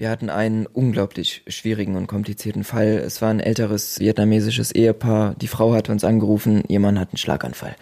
Wir hatten einen unglaublich schwierigen und komplizierten Fall. Es war ein älteres vietnamesisches Ehepaar. Die Frau hatte uns angerufen, ihr Mann hat einen Schlaganfall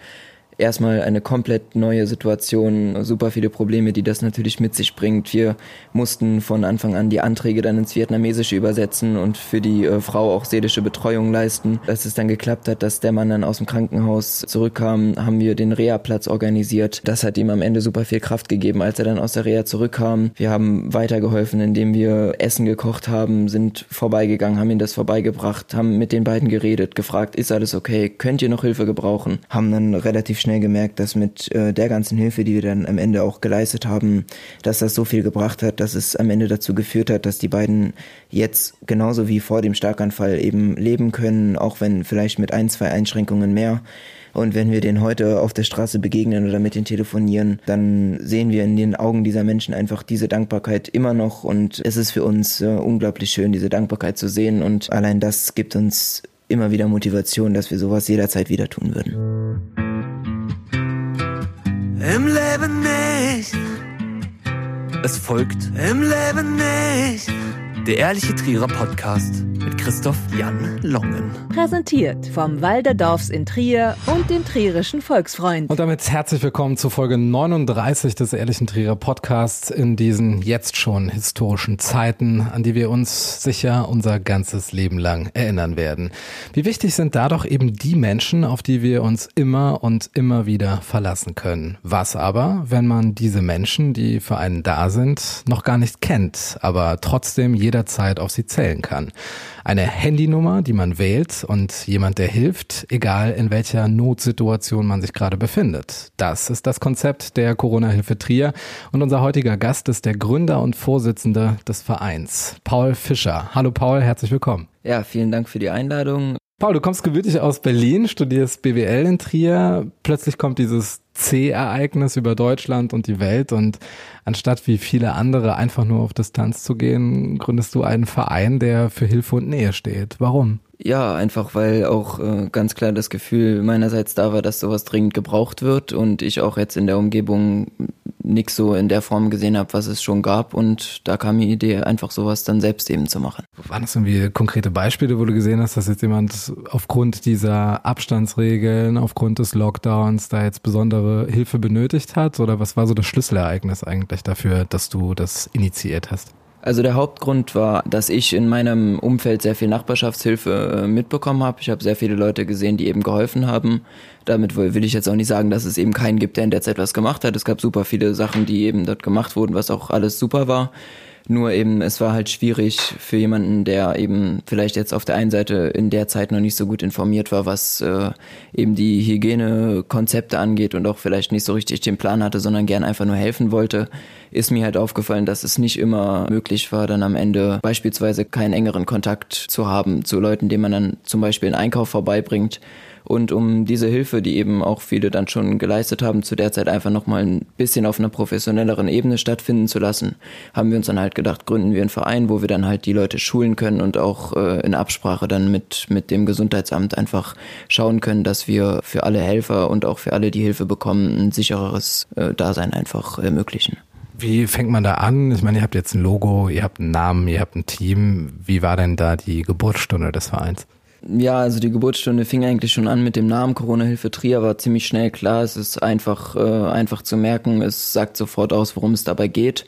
erstmal eine komplett neue Situation, super viele Probleme, die das natürlich mit sich bringt. Wir mussten von Anfang an die Anträge dann ins Vietnamesische übersetzen und für die äh, Frau auch seelische Betreuung leisten. Als es dann geklappt hat, dass der Mann dann aus dem Krankenhaus zurückkam, haben wir den Reha-Platz organisiert. Das hat ihm am Ende super viel Kraft gegeben, als er dann aus der Reha zurückkam. Wir haben weitergeholfen, indem wir Essen gekocht haben, sind vorbeigegangen, haben ihm das vorbeigebracht, haben mit den beiden geredet, gefragt, ist alles okay, könnt ihr noch Hilfe gebrauchen? Haben dann relativ schnell gemerkt, dass mit äh, der ganzen Hilfe, die wir dann am Ende auch geleistet haben, dass das so viel gebracht hat, dass es am Ende dazu geführt hat, dass die beiden jetzt genauso wie vor dem Starkanfall eben leben können, auch wenn vielleicht mit ein, zwei Einschränkungen mehr. Und wenn wir den heute auf der Straße begegnen oder mit denen telefonieren, dann sehen wir in den Augen dieser Menschen einfach diese Dankbarkeit immer noch. Und es ist für uns äh, unglaublich schön, diese Dankbarkeit zu sehen. Und allein das gibt uns immer wieder Motivation, dass wir sowas jederzeit wieder tun würden. Im Leben nicht. Es folgt Im Leben nicht. Der ehrliche Trierer Podcast mit Christoph Jan Longen. Präsentiert vom Walderdorfs in Trier und dem Trierischen Volksfreund. Und damit herzlich willkommen zu Folge 39 des Ehrlichen Trierer Podcasts in diesen jetzt schon historischen Zeiten, an die wir uns sicher unser ganzes Leben lang erinnern werden. Wie wichtig sind da doch eben die Menschen, auf die wir uns immer und immer wieder verlassen können. Was aber, wenn man diese Menschen, die für einen da sind, noch gar nicht kennt, aber trotzdem jederzeit auf sie zählen kann? Eine Handynummer, die man wählt und jemand, der hilft, egal in welcher Notsituation man sich gerade befindet. Das ist das Konzept der Corona-Hilfe Trier und unser heutiger Gast ist der Gründer und Vorsitzende des Vereins, Paul Fischer. Hallo Paul, herzlich willkommen. Ja, vielen Dank für die Einladung. Paul, du kommst gebürtig aus Berlin, studierst BWL in Trier. Plötzlich kommt dieses C-Ereignis über Deutschland und die Welt und anstatt wie viele andere einfach nur auf Distanz zu gehen, gründest du einen Verein, der für Hilfe und Nähe steht. Warum? Ja, einfach weil auch äh, ganz klar das Gefühl meinerseits da war, dass sowas dringend gebraucht wird und ich auch jetzt in der Umgebung nix so in der Form gesehen habe, was es schon gab und da kam die Idee, einfach sowas dann selbst eben zu machen. Waren das irgendwie konkrete Beispiele, wo du gesehen hast, dass jetzt jemand aufgrund dieser Abstandsregeln, aufgrund des Lockdowns da jetzt besondere Hilfe benötigt hat? Oder was war so das Schlüsselereignis eigentlich dafür, dass du das initiiert hast? Also der Hauptgrund war, dass ich in meinem Umfeld sehr viel Nachbarschaftshilfe äh, mitbekommen habe. Ich habe sehr viele Leute gesehen, die eben geholfen haben. Damit will ich jetzt auch nicht sagen, dass es eben keinen gibt, der in der Zeit was gemacht hat. Es gab super viele Sachen, die eben dort gemacht wurden, was auch alles super war. Nur eben, es war halt schwierig für jemanden, der eben vielleicht jetzt auf der einen Seite in der Zeit noch nicht so gut informiert war, was äh, eben die Hygienekonzepte angeht und auch vielleicht nicht so richtig den Plan hatte, sondern gern einfach nur helfen wollte, ist mir halt aufgefallen, dass es nicht immer möglich war, dann am Ende beispielsweise keinen engeren Kontakt zu haben zu Leuten, denen man dann zum Beispiel einen Einkauf vorbeibringt und um diese Hilfe, die eben auch viele dann schon geleistet haben, zu der Zeit einfach nochmal ein bisschen auf einer professionelleren Ebene stattfinden zu lassen, haben wir uns dann halt gedacht, gründen wir einen Verein, wo wir dann halt die Leute schulen können und auch äh, in Absprache dann mit, mit dem Gesundheitsamt einfach schauen können, dass wir für alle Helfer und auch für alle, die Hilfe bekommen, ein sichereres äh, Dasein einfach ermöglichen. Wie fängt man da an? Ich meine, ihr habt jetzt ein Logo, ihr habt einen Namen, ihr habt ein Team. Wie war denn da die Geburtsstunde des Vereins? Ja, also die Geburtsstunde fing eigentlich schon an mit dem Namen Corona-Hilfe Trier, war ziemlich schnell klar. Es ist einfach, äh, einfach zu merken. Es sagt sofort aus, worum es dabei geht.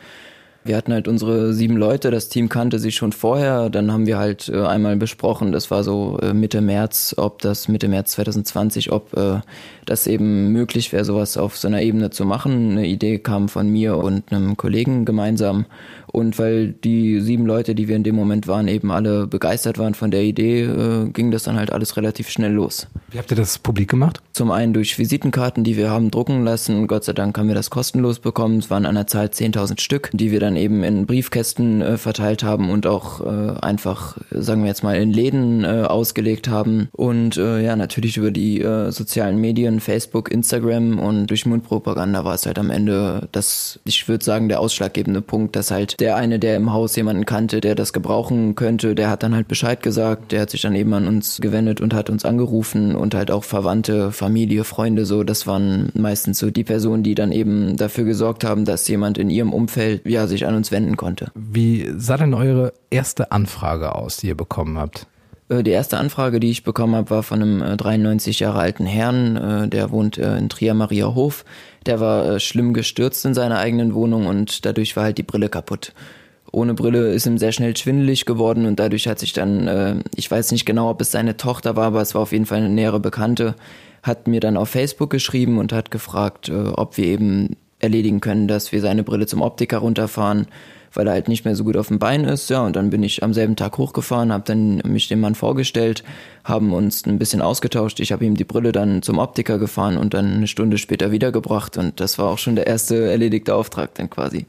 Wir hatten halt unsere sieben Leute, das Team kannte sich schon vorher. Dann haben wir halt äh, einmal besprochen, das war so äh, Mitte März, ob das Mitte März 2020, ob äh, das eben möglich wäre, sowas auf so einer Ebene zu machen. Eine Idee kam von mir und einem Kollegen gemeinsam. Und weil die sieben Leute, die wir in dem Moment waren, eben alle begeistert waren von der Idee, äh, ging das dann halt alles relativ schnell los. Wie habt ihr das publik gemacht? Zum einen durch Visitenkarten, die wir haben drucken lassen. Gott sei Dank haben wir das kostenlos bekommen. Es waren an der Zahl 10.000 Stück, die wir dann eben in Briefkästen äh, verteilt haben und auch äh, einfach, sagen wir jetzt mal, in Läden äh, ausgelegt haben. Und äh, ja, natürlich über die äh, sozialen Medien, Facebook, Instagram und durch Mundpropaganda war es halt am Ende das, ich würde sagen, der ausschlaggebende Punkt, dass halt der eine, der im Haus jemanden kannte, der das gebrauchen könnte, der hat dann halt Bescheid gesagt, der hat sich dann eben an uns gewendet und hat uns angerufen und halt auch Verwandte, Familie, Freunde so, das waren meistens so die Personen, die dann eben dafür gesorgt haben, dass jemand in ihrem Umfeld ja sich an uns wenden konnte. Wie sah denn eure erste Anfrage aus, die ihr bekommen habt? Äh, die erste Anfrage, die ich bekommen habe, war von einem 93 äh, Jahre alten Herrn, äh, der wohnt in Trier Maria Hof. Der war schlimm gestürzt in seiner eigenen Wohnung und dadurch war halt die Brille kaputt. Ohne Brille ist ihm sehr schnell schwindelig geworden und dadurch hat sich dann, ich weiß nicht genau, ob es seine Tochter war, aber es war auf jeden Fall eine nähere Bekannte, hat mir dann auf Facebook geschrieben und hat gefragt, ob wir eben erledigen können, dass wir seine Brille zum Optiker runterfahren weil er halt nicht mehr so gut auf dem Bein ist. Ja, und dann bin ich am selben Tag hochgefahren, habe dann mich dem Mann vorgestellt, haben uns ein bisschen ausgetauscht. Ich habe ihm die Brille dann zum Optiker gefahren und dann eine Stunde später wiedergebracht. Und das war auch schon der erste erledigte Auftrag dann quasi.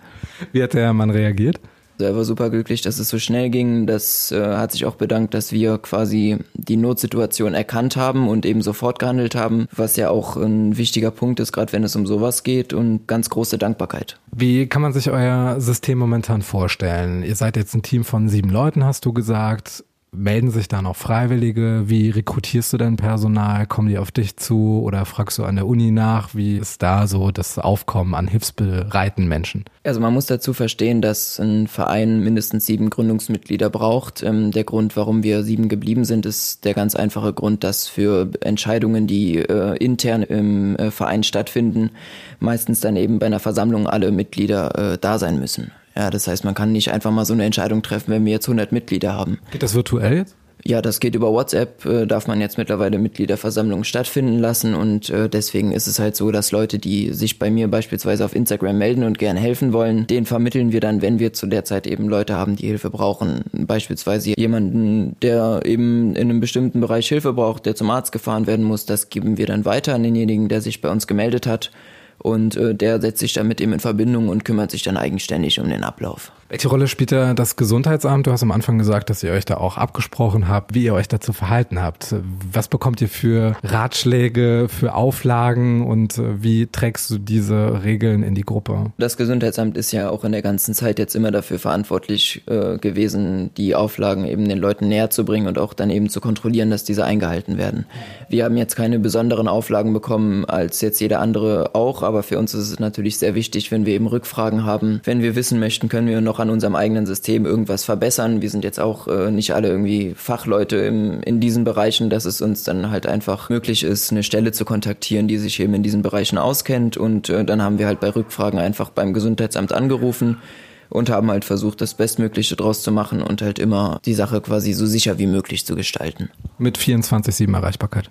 Wie hat der Mann reagiert? Er war super glücklich, dass es so schnell ging. Das äh, hat sich auch bedankt, dass wir quasi die Notsituation erkannt haben und eben sofort gehandelt haben, was ja auch ein wichtiger Punkt ist, gerade wenn es um sowas geht und ganz große Dankbarkeit. Wie kann man sich euer System momentan vorstellen? Ihr seid jetzt ein Team von sieben Leuten, hast du gesagt melden sich da noch Freiwillige? Wie rekrutierst du dein Personal? Kommen die auf dich zu oder fragst du an der Uni nach? Wie ist da so das Aufkommen an hilfsbereiten Menschen? Also man muss dazu verstehen, dass ein Verein mindestens sieben Gründungsmitglieder braucht. Ähm, der Grund, warum wir sieben geblieben sind, ist der ganz einfache Grund, dass für Entscheidungen, die äh, intern im äh, Verein stattfinden, meistens dann eben bei einer Versammlung alle Mitglieder äh, da sein müssen. Ja, das heißt, man kann nicht einfach mal so eine Entscheidung treffen, wenn wir jetzt 100 Mitglieder haben. Geht das virtuell jetzt? Ja, das geht über WhatsApp, äh, darf man jetzt mittlerweile Mitgliederversammlungen stattfinden lassen und äh, deswegen ist es halt so, dass Leute, die sich bei mir beispielsweise auf Instagram melden und gerne helfen wollen, den vermitteln wir dann, wenn wir zu der Zeit eben Leute haben, die Hilfe brauchen. Beispielsweise jemanden, der eben in einem bestimmten Bereich Hilfe braucht, der zum Arzt gefahren werden muss, das geben wir dann weiter an denjenigen, der sich bei uns gemeldet hat und äh, der setzt sich dann mit ihm in Verbindung und kümmert sich dann eigenständig um den Ablauf. Welche Rolle spielt da das Gesundheitsamt? Du hast am Anfang gesagt, dass ihr euch da auch abgesprochen habt, wie ihr euch dazu verhalten habt. Was bekommt ihr für Ratschläge, für Auflagen und äh, wie trägst du diese Regeln in die Gruppe? Das Gesundheitsamt ist ja auch in der ganzen Zeit jetzt immer dafür verantwortlich äh, gewesen, die Auflagen eben den Leuten näher zu bringen und auch dann eben zu kontrollieren, dass diese eingehalten werden. Wir haben jetzt keine besonderen Auflagen bekommen als jetzt jeder andere auch, aber für uns ist es natürlich sehr wichtig, wenn wir eben Rückfragen haben. Wenn wir wissen möchten, können wir noch an unserem eigenen System irgendwas verbessern. Wir sind jetzt auch äh, nicht alle irgendwie Fachleute im, in diesen Bereichen, dass es uns dann halt einfach möglich ist, eine Stelle zu kontaktieren, die sich eben in diesen Bereichen auskennt. Und äh, dann haben wir halt bei Rückfragen einfach beim Gesundheitsamt angerufen und haben halt versucht, das Bestmögliche draus zu machen und halt immer die Sache quasi so sicher wie möglich zu gestalten. Mit 24-7 Erreichbarkeit.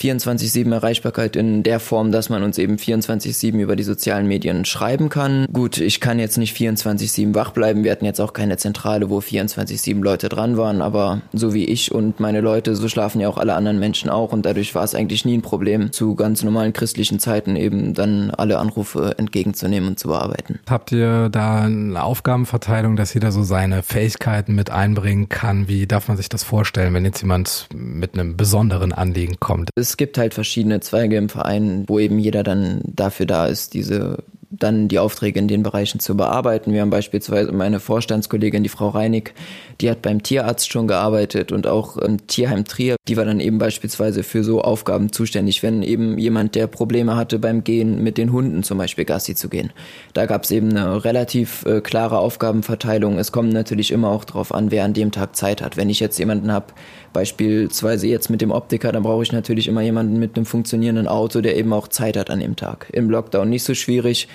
24-7 Erreichbarkeit in der Form, dass man uns eben 24-7 über die sozialen Medien schreiben kann. Gut, ich kann jetzt nicht 24-7 wach bleiben. Wir hatten jetzt auch keine Zentrale, wo 24-7 Leute dran waren, aber so wie ich und meine Leute, so schlafen ja auch alle anderen Menschen auch und dadurch war es eigentlich nie ein Problem, zu ganz normalen christlichen Zeiten eben dann alle Anrufe entgegenzunehmen und zu bearbeiten. Habt ihr da eine Aufgabenverteilung, dass jeder so seine Fähigkeiten mit einbringen kann? Wie darf man sich das vorstellen, wenn jetzt jemand mit einem besonderen Anliegen kommt? Es gibt halt verschiedene Zweige im Verein, wo eben jeder dann dafür da ist, diese dann die Aufträge in den Bereichen zu bearbeiten. Wir haben beispielsweise meine Vorstandskollegin, die Frau Reinig, die hat beim Tierarzt schon gearbeitet und auch im Tierheim Trier. Die war dann eben beispielsweise für so Aufgaben zuständig, wenn eben jemand, der Probleme hatte beim Gehen mit den Hunden zum Beispiel Gassi zu gehen. Da gab es eben eine relativ äh, klare Aufgabenverteilung. Es kommt natürlich immer auch darauf an, wer an dem Tag Zeit hat. Wenn ich jetzt jemanden habe, beispielsweise jetzt mit dem Optiker, dann brauche ich natürlich immer jemanden mit einem funktionierenden Auto, der eben auch Zeit hat an dem Tag. Im Lockdown nicht so schwierig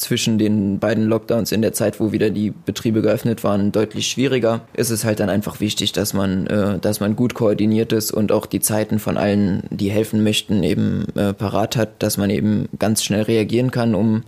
zwischen den beiden Lockdowns in der Zeit, wo wieder die Betriebe geöffnet waren, deutlich schwieriger. Es ist halt dann einfach wichtig, dass man, äh, dass man gut koordiniert ist und auch die Zeiten von allen, die helfen möchten, eben äh, parat hat, dass man eben ganz schnell reagieren kann, um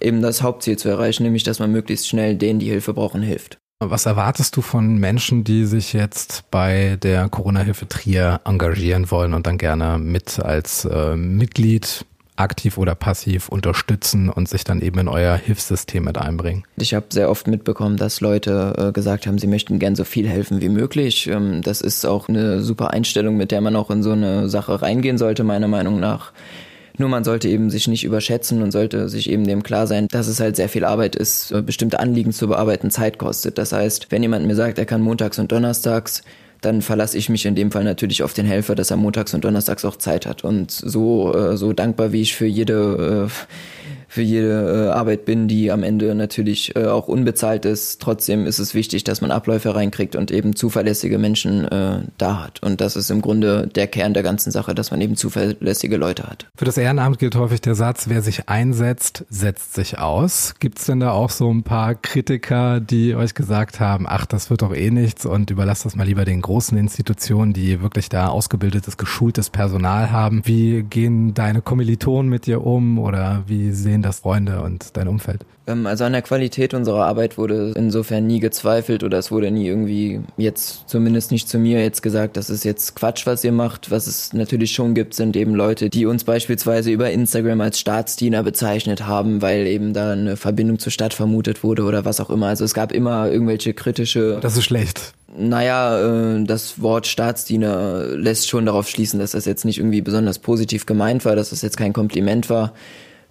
eben das Hauptziel zu erreichen, nämlich dass man möglichst schnell denen, die Hilfe brauchen, hilft. Was erwartest du von Menschen, die sich jetzt bei der Corona-Hilfe Trier engagieren wollen und dann gerne mit als äh, Mitglied aktiv oder passiv unterstützen und sich dann eben in euer Hilfssystem mit einbringen? Ich habe sehr oft mitbekommen, dass Leute äh, gesagt haben, sie möchten gern so viel helfen wie möglich. Ähm, das ist auch eine super Einstellung, mit der man auch in so eine Sache reingehen sollte, meiner Meinung nach. Nur man sollte eben sich nicht überschätzen und sollte sich eben dem klar sein, dass es halt sehr viel Arbeit ist, äh, bestimmte Anliegen zu bearbeiten, Zeit kostet. Das heißt, wenn jemand mir sagt, er kann montags und donnerstags, dann verlasse ich mich in dem Fall natürlich auf den Helfer, dass er montags und donnerstags auch Zeit hat. Und so, äh, so dankbar wie ich für jede äh, für jede äh, Arbeit bin, die am Ende natürlich äh, auch unbezahlt ist. Trotzdem ist es wichtig, dass man Abläufe reinkriegt und eben zuverlässige Menschen äh, da hat. Und das ist im Grunde der Kern der ganzen Sache, dass man eben zuverlässige Leute hat. Für das Ehrenamt gilt häufig der Satz, wer sich einsetzt, setzt sich aus. Gibt es denn da auch so ein paar Kritiker, die euch gesagt haben, ach, das wird doch eh nichts und überlasst das mal lieber den großen Institutionen, die wirklich da ausgebildetes, geschultes Personal haben? Wie gehen deine Kommilitonen mit dir um oder wie sehen sehen das Freunde und dein Umfeld? Ähm, also an der Qualität unserer Arbeit wurde insofern nie gezweifelt oder es wurde nie irgendwie jetzt zumindest nicht zu mir jetzt gesagt, das ist jetzt Quatsch, was ihr macht. Was es natürlich schon gibt, sind eben Leute, die uns beispielsweise über Instagram als Staatsdiener bezeichnet haben, weil eben da eine Verbindung zur Stadt vermutet wurde oder was auch immer. Also es gab immer irgendwelche kritische. Das ist schlecht. Naja, äh, das Wort Staatsdiener lässt schon darauf schließen, dass das jetzt nicht irgendwie besonders positiv gemeint war, dass das jetzt kein Kompliment war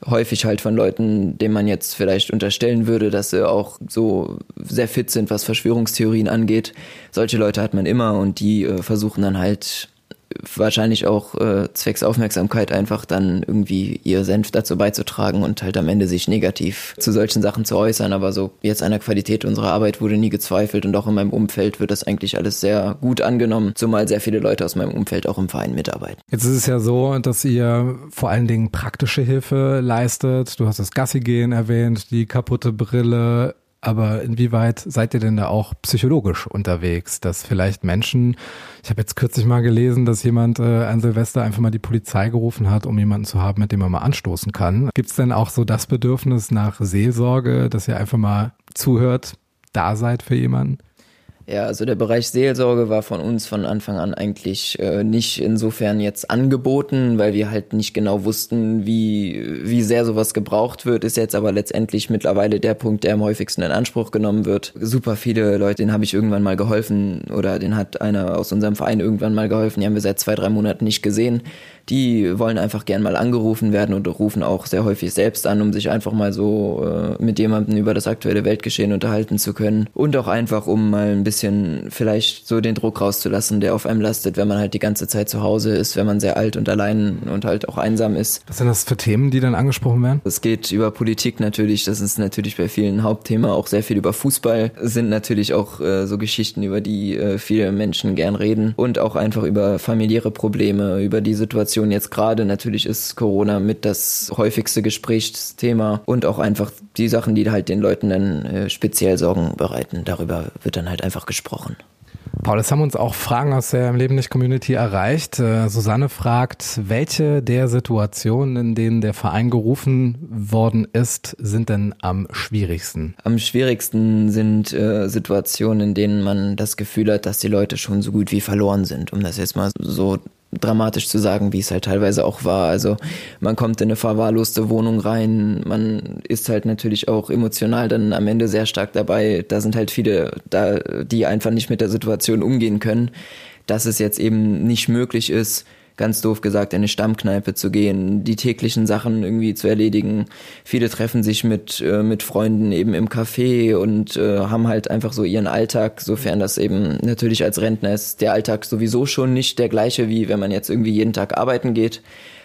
häufig halt von Leuten, denen man jetzt vielleicht unterstellen würde, dass sie auch so sehr fit sind, was Verschwörungstheorien angeht. Solche Leute hat man immer und die äh, versuchen dann halt wahrscheinlich auch äh, zwecks Aufmerksamkeit einfach dann irgendwie ihr Senf dazu beizutragen und halt am Ende sich negativ zu solchen Sachen zu äußern. Aber so jetzt an der Qualität unserer Arbeit wurde nie gezweifelt und auch in meinem Umfeld wird das eigentlich alles sehr gut angenommen, zumal sehr viele Leute aus meinem Umfeld auch im Verein mitarbeiten. Jetzt ist es ja so, dass ihr vor allen Dingen praktische Hilfe leistet. Du hast das Gassi-Gehen erwähnt, die kaputte Brille aber inwieweit seid ihr denn da auch psychologisch unterwegs, dass vielleicht Menschen, ich habe jetzt kürzlich mal gelesen, dass jemand äh, an Silvester einfach mal die Polizei gerufen hat, um jemanden zu haben, mit dem man mal anstoßen kann. Gibt es denn auch so das Bedürfnis nach Seelsorge, dass ihr einfach mal zuhört, da seid für jemanden? Ja, also der Bereich Seelsorge war von uns von Anfang an eigentlich äh, nicht insofern jetzt angeboten, weil wir halt nicht genau wussten, wie, wie sehr sowas gebraucht wird, ist jetzt aber letztendlich mittlerweile der Punkt, der am häufigsten in Anspruch genommen wird. Super viele Leute, denen habe ich irgendwann mal geholfen oder den hat einer aus unserem Verein irgendwann mal geholfen, die haben wir seit zwei, drei Monaten nicht gesehen die wollen einfach gern mal angerufen werden und rufen auch sehr häufig selbst an, um sich einfach mal so äh, mit jemandem über das aktuelle Weltgeschehen unterhalten zu können und auch einfach, um mal ein bisschen vielleicht so den Druck rauszulassen, der auf einem lastet, wenn man halt die ganze Zeit zu Hause ist, wenn man sehr alt und allein und halt auch einsam ist. Was sind das für Themen, die dann angesprochen werden? Es geht über Politik natürlich, das ist natürlich bei vielen Hauptthema, auch sehr viel über Fußball, es sind natürlich auch äh, so Geschichten, über die äh, viele Menschen gern reden und auch einfach über familiäre Probleme, über die Situation Situation jetzt gerade. Natürlich ist Corona mit das häufigste Gesprächsthema und auch einfach die Sachen, die halt den Leuten dann äh, speziell Sorgen bereiten. Darüber wird dann halt einfach gesprochen. Paul, es haben uns auch Fragen aus der Leben nicht Community erreicht. Äh, Susanne fragt, welche der Situationen, in denen der Verein gerufen worden ist, sind denn am schwierigsten? Am schwierigsten sind äh, Situationen, in denen man das Gefühl hat, dass die Leute schon so gut wie verloren sind, um das jetzt mal so dramatisch zu sagen, wie es halt teilweise auch war. Also man kommt in eine verwahrloste Wohnung rein, man ist halt natürlich auch emotional dann am Ende sehr stark dabei. Da sind halt viele da, die einfach nicht mit der Situation umgehen können, dass es jetzt eben nicht möglich ist, ganz doof gesagt, in eine Stammkneipe zu gehen, die täglichen Sachen irgendwie zu erledigen. Viele treffen sich mit, äh, mit Freunden eben im Café und äh, haben halt einfach so ihren Alltag, sofern das eben natürlich als Rentner ist, der Alltag sowieso schon nicht der gleiche, wie wenn man jetzt irgendwie jeden Tag arbeiten geht.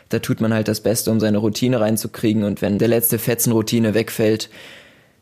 Da tut man halt das Beste, um seine Routine reinzukriegen und wenn der letzte Fetzen Routine wegfällt,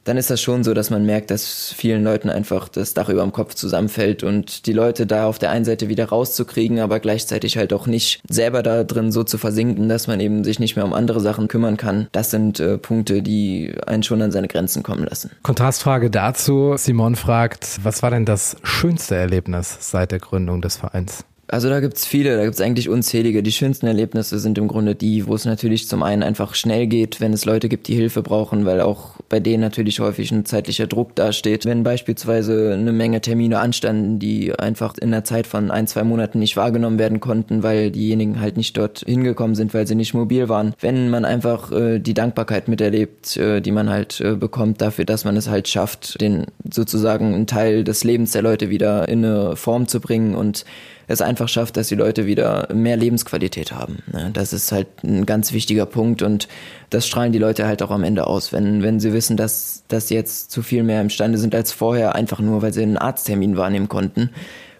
dann ist das schon so, dass man merkt, dass vielen Leuten einfach das Dach über dem Kopf zusammenfällt und die Leute da auf der einen Seite wieder rauszukriegen, aber gleichzeitig halt auch nicht selber da drin so zu versinken, dass man eben sich nicht mehr um andere Sachen kümmern kann. Das sind äh, Punkte, die einen schon an seine Grenzen kommen lassen. Kontrastfrage dazu. Simon fragt, was war denn das schönste Erlebnis seit der Gründung des Vereins? Also da gibt's viele, da gibt's eigentlich unzählige. Die schönsten Erlebnisse sind im Grunde die, wo es natürlich zum einen einfach schnell geht, wenn es Leute gibt, die Hilfe brauchen, weil auch bei denen natürlich häufig ein zeitlicher Druck dasteht. Wenn beispielsweise eine Menge Termine anstanden, die einfach in der Zeit von ein, zwei Monaten nicht wahrgenommen werden konnten, weil diejenigen halt nicht dort hingekommen sind, weil sie nicht mobil waren. Wenn man einfach äh, die Dankbarkeit miterlebt, äh, die man halt äh, bekommt dafür, dass man es halt schafft, den sozusagen einen Teil des Lebens der Leute wieder in eine Form zu bringen und es einfach schafft, dass die Leute wieder mehr Lebensqualität haben. Ne? Das ist halt ein ganz wichtiger Punkt und das strahlen die Leute halt auch am Ende aus, wenn, wenn sie wissen, dass, dass sie jetzt zu viel mehr imstande sind als vorher, einfach nur, weil sie einen Arzttermin wahrnehmen konnten.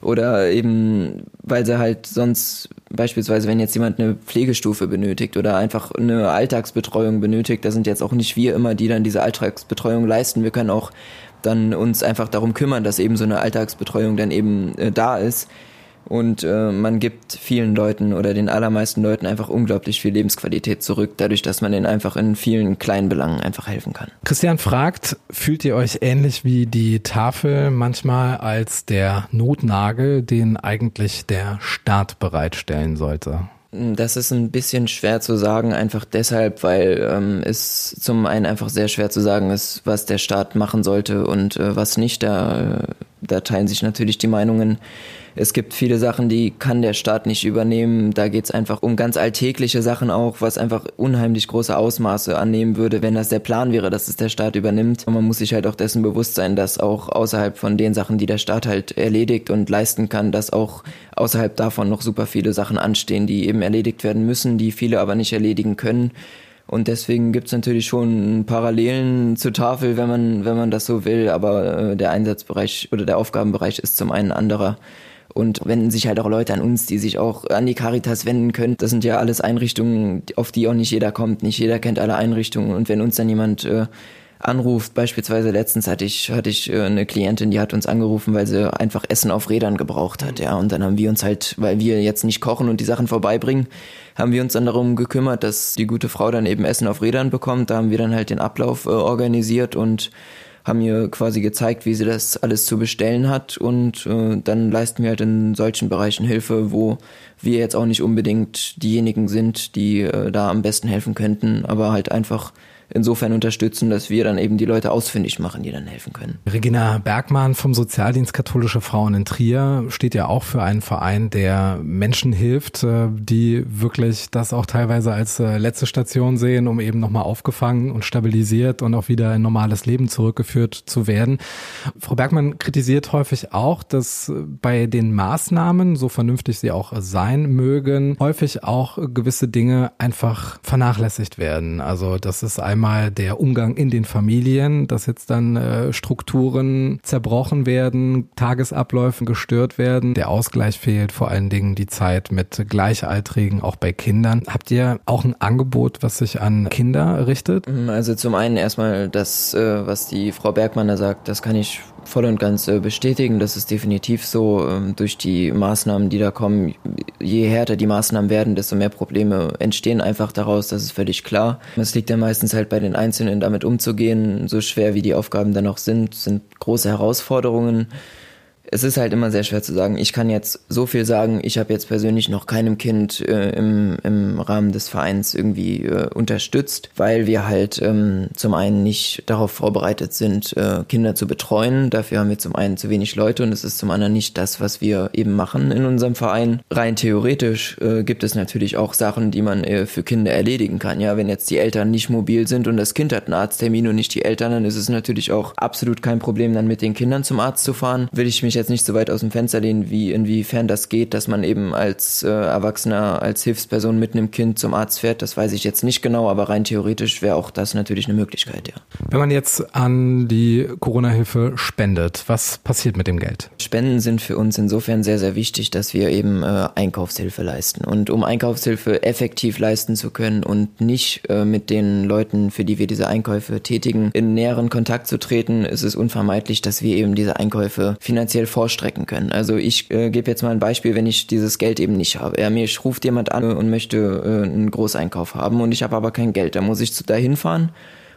Oder eben, weil sie halt sonst beispielsweise, wenn jetzt jemand eine Pflegestufe benötigt oder einfach eine Alltagsbetreuung benötigt, da sind jetzt auch nicht wir immer, die dann diese Alltagsbetreuung leisten. Wir können auch dann uns einfach darum kümmern, dass eben so eine Alltagsbetreuung dann eben äh, da ist. Und äh, man gibt vielen Leuten oder den allermeisten Leuten einfach unglaublich viel Lebensqualität zurück, dadurch, dass man ihnen einfach in vielen kleinen Belangen einfach helfen kann. Christian fragt, fühlt ihr euch ähnlich wie die Tafel manchmal als der Notnagel, den eigentlich der Staat bereitstellen sollte? Das ist ein bisschen schwer zu sagen, einfach deshalb, weil ähm, es zum einen einfach sehr schwer zu sagen ist, was der Staat machen sollte und äh, was nicht. Da, da teilen sich natürlich die Meinungen. Es gibt viele Sachen, die kann der Staat nicht übernehmen. Da geht es einfach um ganz alltägliche Sachen auch, was einfach unheimlich große Ausmaße annehmen würde, wenn das der Plan wäre, dass es der Staat übernimmt. Und man muss sich halt auch dessen bewusst sein, dass auch außerhalb von den Sachen, die der Staat halt erledigt und leisten kann, dass auch außerhalb davon noch super viele Sachen anstehen, die eben erledigt werden müssen, die viele aber nicht erledigen können. Und deswegen gibt's natürlich schon Parallelen zur Tafel, wenn man, wenn man das so will, aber äh, der Einsatzbereich oder der Aufgabenbereich ist zum einen anderer und wenden sich halt auch Leute an uns, die sich auch an die Caritas wenden können. Das sind ja alles Einrichtungen, auf die auch nicht jeder kommt. Nicht jeder kennt alle Einrichtungen. Und wenn uns dann jemand äh, anruft, beispielsweise letztens hatte ich, hatte ich äh, eine Klientin, die hat uns angerufen, weil sie einfach Essen auf Rädern gebraucht hat, ja. Und dann haben wir uns halt, weil wir jetzt nicht kochen und die Sachen vorbeibringen, haben wir uns dann darum gekümmert, dass die gute Frau dann eben Essen auf Rädern bekommt. Da haben wir dann halt den Ablauf äh, organisiert und haben ihr quasi gezeigt, wie sie das alles zu bestellen hat. Und äh, dann leisten wir halt in solchen Bereichen Hilfe, wo wir jetzt auch nicht unbedingt diejenigen sind, die äh, da am besten helfen könnten, aber halt einfach insofern unterstützen, dass wir dann eben die Leute ausfindig machen, die dann helfen können. Regina Bergmann vom Sozialdienst Katholische Frauen in Trier steht ja auch für einen Verein, der Menschen hilft, äh, die wirklich das auch teilweise als äh, letzte Station sehen, um eben nochmal aufgefangen und stabilisiert und auch wieder in normales Leben zurückgeführt zu werden. Frau Bergmann kritisiert häufig auch, dass bei den Maßnahmen, so vernünftig sie auch sein mögen, häufig auch gewisse Dinge einfach vernachlässigt werden. Also das ist einmal einmal der Umgang in den Familien, dass jetzt dann äh, Strukturen zerbrochen werden, Tagesabläufen gestört werden, der Ausgleich fehlt, vor allen Dingen die Zeit mit Gleichaltrigen, auch bei Kindern. Habt ihr auch ein Angebot, was sich an Kinder richtet? Also zum einen erstmal das, äh, was die Frau Bergmann da sagt, das kann ich voll und ganz äh, bestätigen. Das ist definitiv so. Ähm, durch die Maßnahmen, die da kommen, je härter die Maßnahmen werden, desto mehr Probleme entstehen einfach daraus. Das ist völlig klar. Es liegt ja meistens halt bei den Einzelnen, damit umzugehen. So schwer wie die Aufgaben dann auch sind, sind große Herausforderungen es ist halt immer sehr schwer zu sagen. Ich kann jetzt so viel sagen, ich habe jetzt persönlich noch keinem Kind äh, im, im Rahmen des Vereins irgendwie äh, unterstützt, weil wir halt ähm, zum einen nicht darauf vorbereitet sind, äh, Kinder zu betreuen. Dafür haben wir zum einen zu wenig Leute und es ist zum anderen nicht das, was wir eben machen in unserem Verein. Rein theoretisch äh, gibt es natürlich auch Sachen, die man äh, für Kinder erledigen kann. Ja, wenn jetzt die Eltern nicht mobil sind und das Kind hat einen Arzttermin und nicht die Eltern, dann ist es natürlich auch absolut kein Problem, dann mit den Kindern zum Arzt zu fahren. Will ich mich jetzt nicht so weit aus dem Fenster lehnen, wie inwiefern das geht, dass man eben als äh, Erwachsener, als Hilfsperson mit einem Kind zum Arzt fährt. Das weiß ich jetzt nicht genau, aber rein theoretisch wäre auch das natürlich eine Möglichkeit, ja. Wenn man jetzt an die Corona-Hilfe spendet, was passiert mit dem Geld? Spenden sind für uns insofern sehr, sehr wichtig, dass wir eben äh, Einkaufshilfe leisten. Und um Einkaufshilfe effektiv leisten zu können und nicht äh, mit den Leuten, für die wir diese Einkäufe tätigen, in näheren Kontakt zu treten, ist es unvermeidlich, dass wir eben diese Einkäufe finanziell vorstrecken können. Also ich äh, gebe jetzt mal ein Beispiel, wenn ich dieses Geld eben nicht habe. Ja, mir ruft jemand an und möchte äh, einen Großeinkauf haben und ich habe aber kein Geld. Da muss ich dahin fahren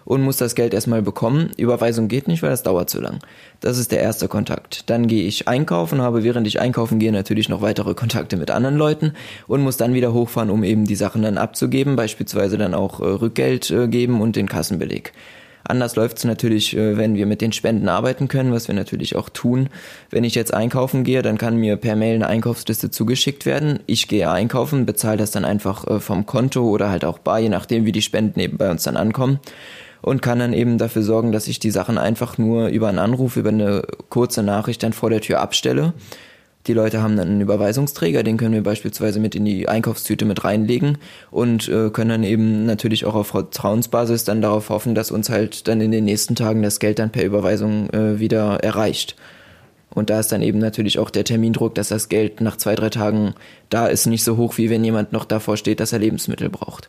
und muss das Geld erstmal bekommen. Überweisung geht nicht, weil das dauert zu lang. Das ist der erste Kontakt. Dann gehe ich einkaufen, habe während ich einkaufen gehe natürlich noch weitere Kontakte mit anderen Leuten und muss dann wieder hochfahren, um eben die Sachen dann abzugeben, beispielsweise dann auch äh, Rückgeld äh, geben und den Kassenbeleg. Anders läuft es natürlich, äh, wenn wir mit den Spenden arbeiten können, was wir natürlich auch tun. Wenn ich jetzt einkaufen gehe, dann kann mir per Mail eine Einkaufsliste zugeschickt werden. Ich gehe einkaufen, bezahle das dann einfach äh, vom Konto oder halt auch bar, je nachdem, wie die Spenden eben bei uns dann ankommen und kann dann eben dafür sorgen, dass ich die Sachen einfach nur über einen Anruf, über eine kurze Nachricht dann vor der Tür abstelle Die Leute haben dann einen Überweisungsträger, den können wir beispielsweise mit in die Einkaufstüte mit reinlegen und äh, können dann eben natürlich auch auf Vertrauensbasis dann darauf hoffen, dass uns halt dann in den nächsten Tagen das Geld dann per Überweisung äh, wieder erreicht. Und da ist dann eben natürlich auch der Termindruck, dass das Geld nach zwei, drei Tagen da ist, nicht so hoch, wie wenn jemand noch davor steht, dass er Lebensmittel braucht.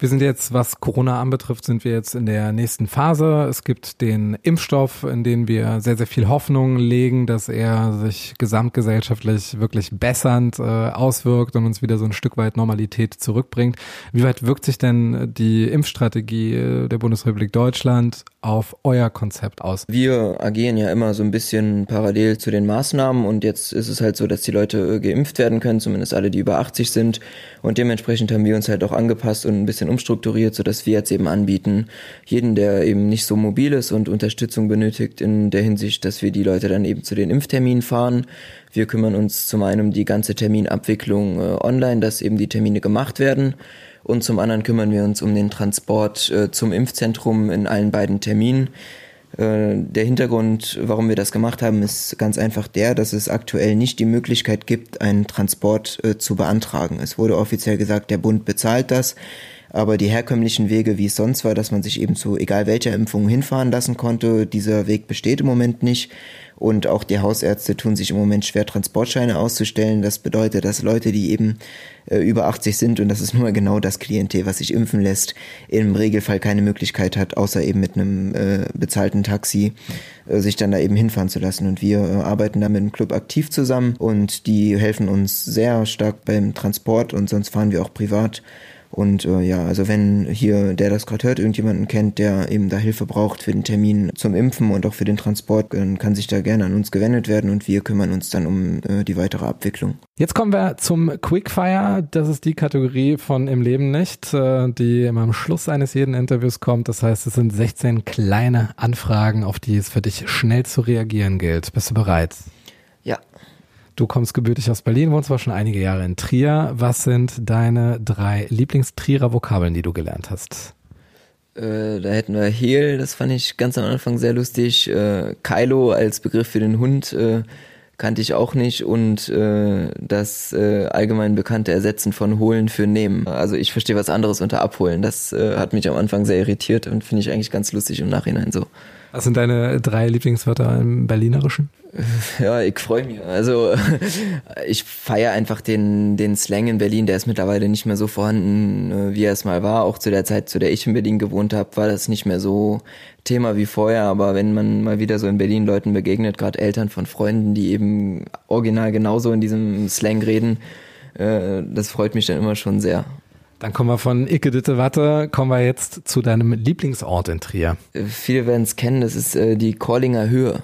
Wir sind jetzt, was Corona anbetrifft, sind wir jetzt in der nächsten Phase. Es gibt den Impfstoff, in den wir sehr, sehr viel Hoffnung legen, dass er sich gesamtgesellschaftlich wirklich bessernd äh, auswirkt und uns wieder so ein Stück weit Normalität zurückbringt. Wie weit wirkt sich denn die Impfstrategie äh, der Bundesrepublik Deutschland auf euer Konzept aus? Wir agieren ja immer so ein bisschen parallel zu den Maßnahmen und jetzt ist es halt so, dass die Leute äh, geimpft werden können, zumindest alle, die über 80 sind. Und dementsprechend haben wir uns halt auch angepasst und ein bisschen umstrukturiert, sodass wir jetzt eben anbieten, jeden, der eben nicht so mobil ist und Unterstützung benötigt in der Hinsicht, dass wir die Leute dann eben zu den Impfterminen fahren. Wir kümmern uns zum einen um die ganze Terminabwicklung äh, online, dass eben die Termine gemacht werden und zum anderen kümmern wir uns um den Transport äh, zum Impfzentrum in allen beiden Terminen. Äh, der Hintergrund, warum wir das gemacht haben, ist ganz einfach der, dass es aktuell nicht die Möglichkeit gibt, einen Transport äh, zu beantragen. Es wurde offiziell gesagt, der Bund bezahlt das. Aber die herkömmlichen Wege, wie es sonst war, dass man sich eben zu egal welcher Impfung hinfahren lassen konnte, dieser Weg besteht im Moment nicht. Und auch die Hausärzte tun sich im Moment schwer, Transportscheine auszustellen. Das bedeutet, dass Leute, die eben äh, über 80 sind, und das ist nur genau das Klientel, was sich impfen lässt, im Regelfall keine Möglichkeit hat, außer eben mit einem äh, bezahlten Taxi, äh, sich dann da eben hinfahren zu lassen. Und wir äh, arbeiten da mit dem Club aktiv zusammen und die helfen uns sehr stark beim Transport und sonst fahren wir auch privat und äh, ja, also wenn hier, der das gerade hört, irgendjemanden kennt, der eben da Hilfe braucht für den Termin zum Impfen und auch für den Transport, dann kann sich da gerne an uns gewendet werden und wir kümmern uns dann um äh, die weitere Abwicklung. Jetzt kommen wir zum Quickfire. Das ist die Kategorie von Im Leben nicht, äh, die immer am Schluss eines jeden Interviews kommt. Das heißt, es sind 16 kleine Anfragen, auf die es für dich schnell zu reagieren gilt. Bist du bereit? Du kommst gebürtig aus Berlin, wohnst zwar schon einige Jahre in Trier. Was sind deine drei Lieblingstrierer Vokabeln, die du gelernt hast? Äh, da hätten wir Heel, das fand ich ganz am Anfang sehr lustig. Äh, Kylo als Begriff für den Hund äh, kannte ich auch nicht und äh, das äh, allgemein bekannte Ersetzen von holen für nehmen. Also ich verstehe was anderes unter abholen. Das äh, hat mich am Anfang sehr irritiert und finde ich eigentlich ganz lustig im Nachhinein so. Was sind deine drei Lieblingswörter im Berlinerischen? Ja, ich freue mich. Also ich feiere einfach den, den Slang in Berlin, der ist mittlerweile nicht mehr so vorhanden, äh, wie er es mal war. Auch zu der Zeit, zu der ich in Berlin gewohnt habe, war das nicht mehr so Thema wie vorher. Aber wenn man mal wieder so in Berlin Leuten begegnet, gerade Eltern von Freunden, die eben original genauso in diesem Slang reden, äh, das freut mich dann immer schon sehr. Dann kommen wir von Icke Ditte Watte, kommen wir jetzt zu deinem Lieblingsort in Trier. Äh, viele werden es kennen, das ist äh, die Korlinger Höhe.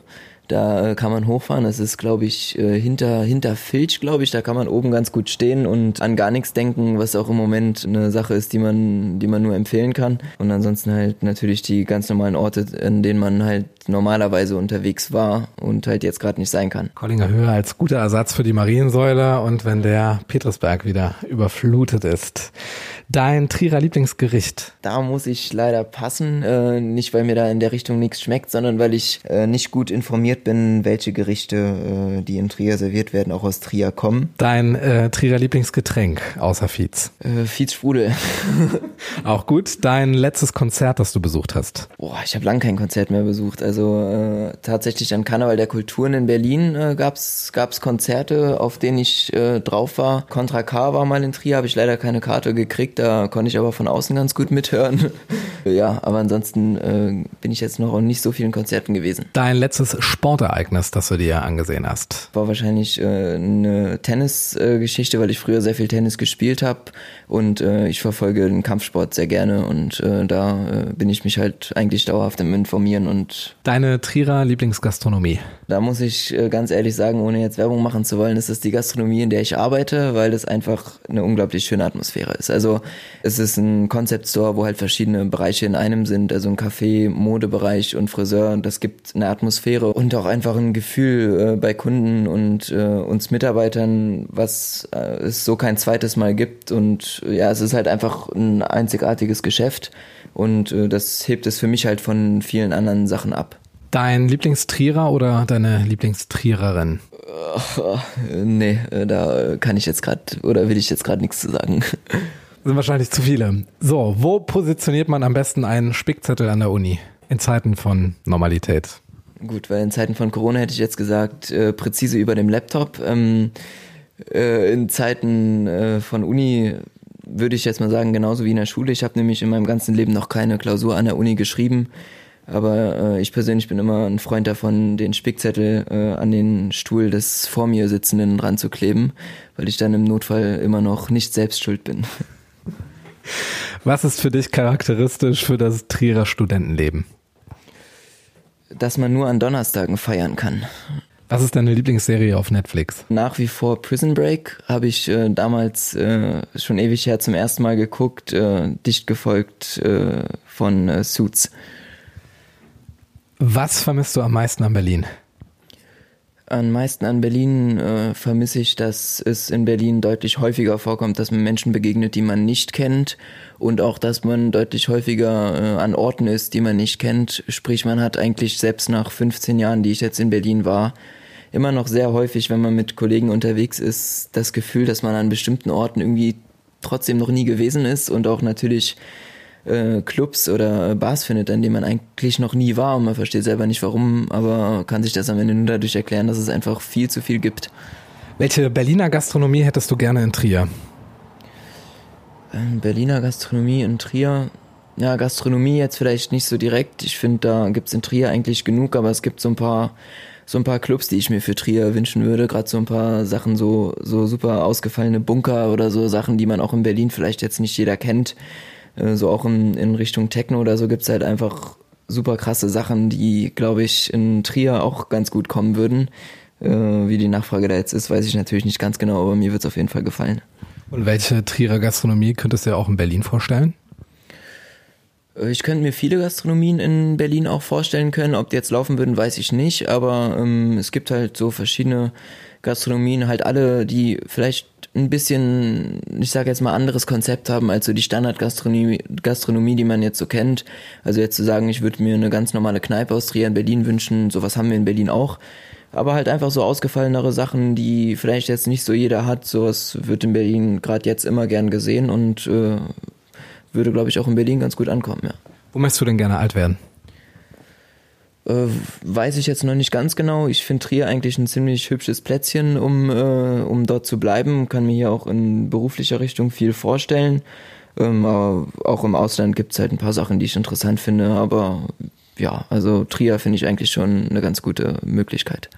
Da äh, kann man hochfahren. Das ist, glaube ich, äh, hinter, hinter Filch, glaube ich. Da kann man oben ganz gut stehen und an gar nichts denken, was auch im Moment eine Sache ist, die man, die man nur empfehlen kann. Und ansonsten halt natürlich die ganz normalen Orte, in denen man halt normalerweise unterwegs war und halt jetzt gerade nicht sein kann. Kollinger Höhe als guter Ersatz für die Mariensäule und wenn der Petersberg wieder überflutet ist. Dein Trierer Lieblingsgericht? Da muss ich leider passen. Äh, nicht, weil mir da in der Richtung nichts schmeckt, sondern weil ich äh, nicht gut informiert bin, welche Gerichte, äh, die in Trier serviert werden, auch aus Trier kommen. Dein äh, Trierer Lieblingsgetränk außer Fietz? Äh, Fietz Sprudel. auch gut. Dein letztes Konzert, das du besucht hast? Boah, ich habe lange kein Konzert mehr besucht. Also äh, tatsächlich an Karneval der Kulturen in Berlin äh, gab's gab's Konzerte, auf denen ich äh, drauf war. Contra K war mal in Trier, habe ich leider keine Karte gekriegt da konnte ich aber von außen ganz gut mithören. ja, aber ansonsten äh, bin ich jetzt noch auf nicht so vielen Konzerten gewesen. Dein letztes Sportereignis, das du dir angesehen hast? War wahrscheinlich äh, eine Tennisgeschichte, äh, weil ich früher sehr viel Tennis gespielt habe und äh, ich verfolge den Kampfsport sehr gerne und äh, da äh, bin ich mich halt eigentlich dauerhaft im Informieren und Deine Trierer Lieblingsgastronomie? Da muss ich äh, ganz ehrlich sagen, ohne jetzt Werbung machen zu wollen, ist es die Gastronomie, in der ich arbeite, weil es einfach eine unglaublich schöne Atmosphäre ist. Also es ist ein Concept Store, wo halt verschiedene Bereiche in einem sind, also ein Café, Modebereich und Friseur. Und das gibt eine Atmosphäre und auch einfach ein Gefühl äh, bei Kunden und äh, uns Mitarbeitern, was es so kein zweites Mal gibt. Und ja, es ist halt einfach ein einzigartiges Geschäft und das hebt es für mich halt von vielen anderen Sachen ab. Dein Lieblingstrierer oder deine Lieblingstriererin? Oh, nee, äh, da kann ich jetzt gerade oder will ich jetzt gerade nichts zu sagen. Sind wahrscheinlich zu viele. So, wo positioniert man am besten einen Spickzettel an der Uni in Zeiten von Normalität? Gut, weil in Zeiten von Corona hätte ich jetzt gesagt, äh, präzise über dem Laptop. Ähm, äh, in Zeiten äh, von Uni würde ich jetzt mal sagen, genauso wie in der Schule. Ich habe nämlich in meinem ganzen Leben noch keine Klausur an der Uni geschrieben. Aber äh, ich persönlich bin immer ein Freund davon, den Spickzettel äh, an den Stuhl des vor mir Sitzenden ranzukleben, weil ich dann im Notfall immer noch nicht selbst schuld bin. Was ist für dich charakteristisch für das Trierer Studentenleben? Dass man nur an Donnerstagen feiern kann. Was ist deine Lieblingsserie auf Netflix? Nach wie vor Prison Break habe ich äh, damals äh, schon ewig her zum ersten Mal geguckt, äh, dicht gefolgt äh, von äh, Suits. Was vermisst du am meisten an Berlin? Am meisten an Berlin äh, vermisse ich, dass es in Berlin deutlich häufiger vorkommt, dass man Menschen begegnet, die man nicht kennt und auch, dass man deutlich häufiger äh, an Orten ist, die man nicht kennt. Sprich, man hat eigentlich selbst nach 15 Jahren, die ich jetzt in Berlin war, immer noch sehr häufig, wenn man mit Kollegen unterwegs ist, das Gefühl, dass man an bestimmten Orten irgendwie trotzdem noch nie gewesen ist und auch natürlich äh, Clubs oder Bars findet, an denen man eigentlich noch nie war und man versteht selber nicht warum, aber kann sich das am Ende nur dadurch erklären, dass es einfach viel zu viel gibt. Welche Berliner Gastronomie hättest du gerne in Trier? Ähm, Berliner Gastronomie in Trier. Ja, Gastronomie jetzt vielleicht nicht so direkt. Ich finde, da gibt's in Trier eigentlich genug, aber es gibt so ein paar so ein paar Clubs, die ich mir für Trier wünschen würde. Gerade so ein paar Sachen, so, so super ausgefallene Bunker oder so Sachen, die man auch in Berlin vielleicht jetzt nicht jeder kennt. Äh, so auch in, in Richtung Techno oder so gibt's halt einfach super krasse Sachen, die, glaube ich, in Trier auch ganz gut kommen würden. Äh, wie die Nachfrage da jetzt ist, weiß ich natürlich nicht ganz genau, aber mir wird's auf jeden Fall gefallen. Und welche Trierer Gastronomie könntest du dir auch in Berlin vorstellen? Äh, Ich könnte mir viele Gastronomien in Berlin auch vorstellen können. Ob die jetzt laufen würden, weiß ich nicht. Aber ähm, es gibt halt so verschiedene Gastronomien, halt alle, die vielleicht ein bisschen, ich sage jetzt mal, anderes Konzept haben als so die Standardgastronomie, Gastronomie, die man jetzt so kennt. Also jetzt zu sagen, ich würde mir eine ganz normale Kneipe aus Trier in Berlin wünschen, sowas haben wir in Berlin auch. Aber halt einfach so ausgefallenere Sachen, die vielleicht jetzt nicht so jeder hat. Sowas wird in Berlin gerade jetzt immer gern gesehen und äh, würde, glaube ich, auch in Berlin ganz gut ankommen, ja. Wo möchtest du denn gerne alt werden? Äh, weiß ich jetzt noch nicht ganz genau. Ich finde Trier eigentlich ein ziemlich hübsches Plätzchen, um, äh, um dort zu bleiben. Kann mir hier auch in beruflicher Richtung viel vorstellen. Ähm, auch im Ausland gibt es halt ein paar Sachen, die ich interessant finde. Aber ja, also Trier finde ich eigentlich schon eine ganz gute Möglichkeit.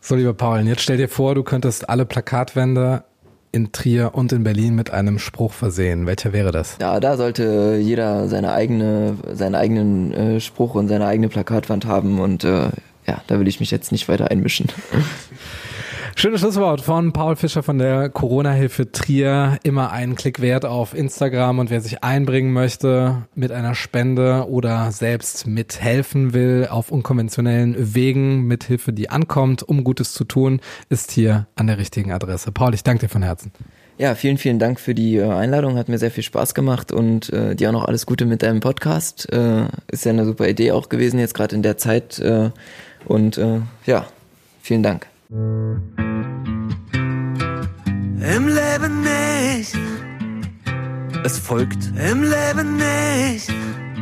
So, lieber Paul, jetzt stell dir vor, du könntest alle Plakatwände in Trier und in Berlin mit einem Spruch versehen. Welcher wäre das? Ja, da sollte jeder seine eigene, seinen eigenen äh, Spruch und seine eigene Plakatwand haben und äh, ja, da will ich mich jetzt nicht weiter einmischen. Schönes Schlusswort von Paul Fischer von der Corona-Hilfe Trier. Immer einen Klick wert auf Instagram und wer sich einbringen möchte mit einer Spende oder selbst mithelfen will auf unkonventionellen Wegen mit Hilfe, die ankommt, um Gutes zu tun, ist hier an der richtigen Adresse. Paul, ich danke dir von Herzen. Ja, vielen, vielen Dank für die äh, Einladung. Hat mir sehr viel Spaß gemacht und äh, dir auch noch alles Gute mit deinem Podcast. Äh, ist ja eine super Idee auch gewesen, jetzt gerade in der Zeit. Äh, und äh, ja, vielen Dank. Im Leben nicht, Es folgt im Leben nicht.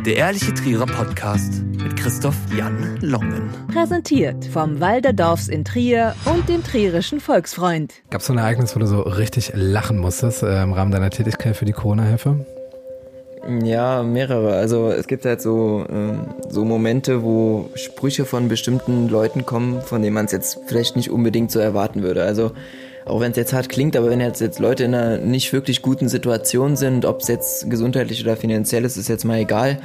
der Ehrliche Trierer Podcast mit Christoph Jan Longen. Präsentiert vom Walderdorfs in Trier und dem Trierischen Volksfreund. Gab es so ein Ereignis, wo du so richtig lachen musstest äh, im Rahmen deiner Tätigkeit für die Corona-Hilfe? Ja, mehrere. Also es gibt halt so, ähm, so Momente, wo Sprüche von bestimmten Leuten kommen, von denen man es jetzt vielleicht nicht unbedingt so erwarten würde. Also auch wenn es jetzt hart klingt, aber wenn jetzt, jetzt Leute in einer nicht wirklich guten Situation sind, ob es jetzt gesundheitlich oder finanziell ist, ist jetzt mal egal,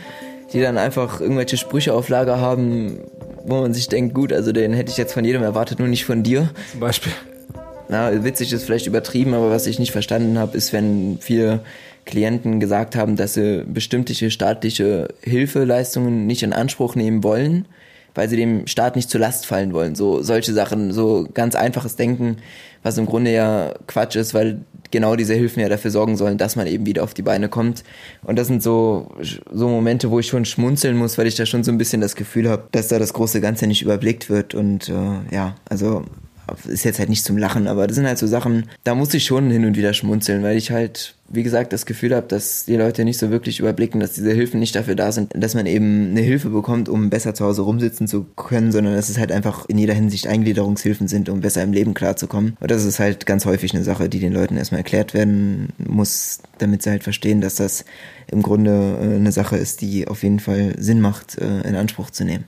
die dann einfach irgendwelche Sprüche auf Lager haben, wo man sich denkt, gut, also den hätte ich jetzt von jedem erwartet, nur nicht von dir. Zum Beispiel. Na, witzig ist vielleicht übertrieben, aber was ich nicht verstanden habe, ist, wenn viele Klienten gesagt haben, dass sie bestimmte staatliche Hilfeleistungen nicht in Anspruch nehmen wollen, weil sie dem Staat nicht zur Last fallen wollen. So solche Sachen, so ganz einfaches Denken, was im Grunde ja Quatsch ist, weil genau diese Hilfen ja dafür sorgen sollen, dass man eben wieder auf die Beine kommt. Und das sind so, so Momente, wo ich schon schmunzeln muss, weil ich da schon so ein bisschen das Gefühl habe, dass da das große Ganze nicht überblickt wird. Und äh, ja, also ist jetzt halt nicht zum Lachen, aber das sind halt so Sachen, da muss ich schon hin und wieder schmunzeln, weil ich halt wie gesagt, das Gefühl habe, dass die Leute nicht so wirklich überblicken, dass diese Hilfen nicht dafür da sind, dass man eben eine Hilfe bekommt, um besser zu Hause rumsitzen zu können, sondern dass es halt einfach in jeder Hinsicht Eingliederungshilfen sind, um besser im Leben klarzukommen. Und das ist halt ganz häufig eine Sache, die den Leuten erstmal erklärt werden muss, damit sie halt verstehen, dass das im Grunde äh, eine Sache ist, die auf jeden Fall Sinn macht, äh, in Anspruch zu nehmen.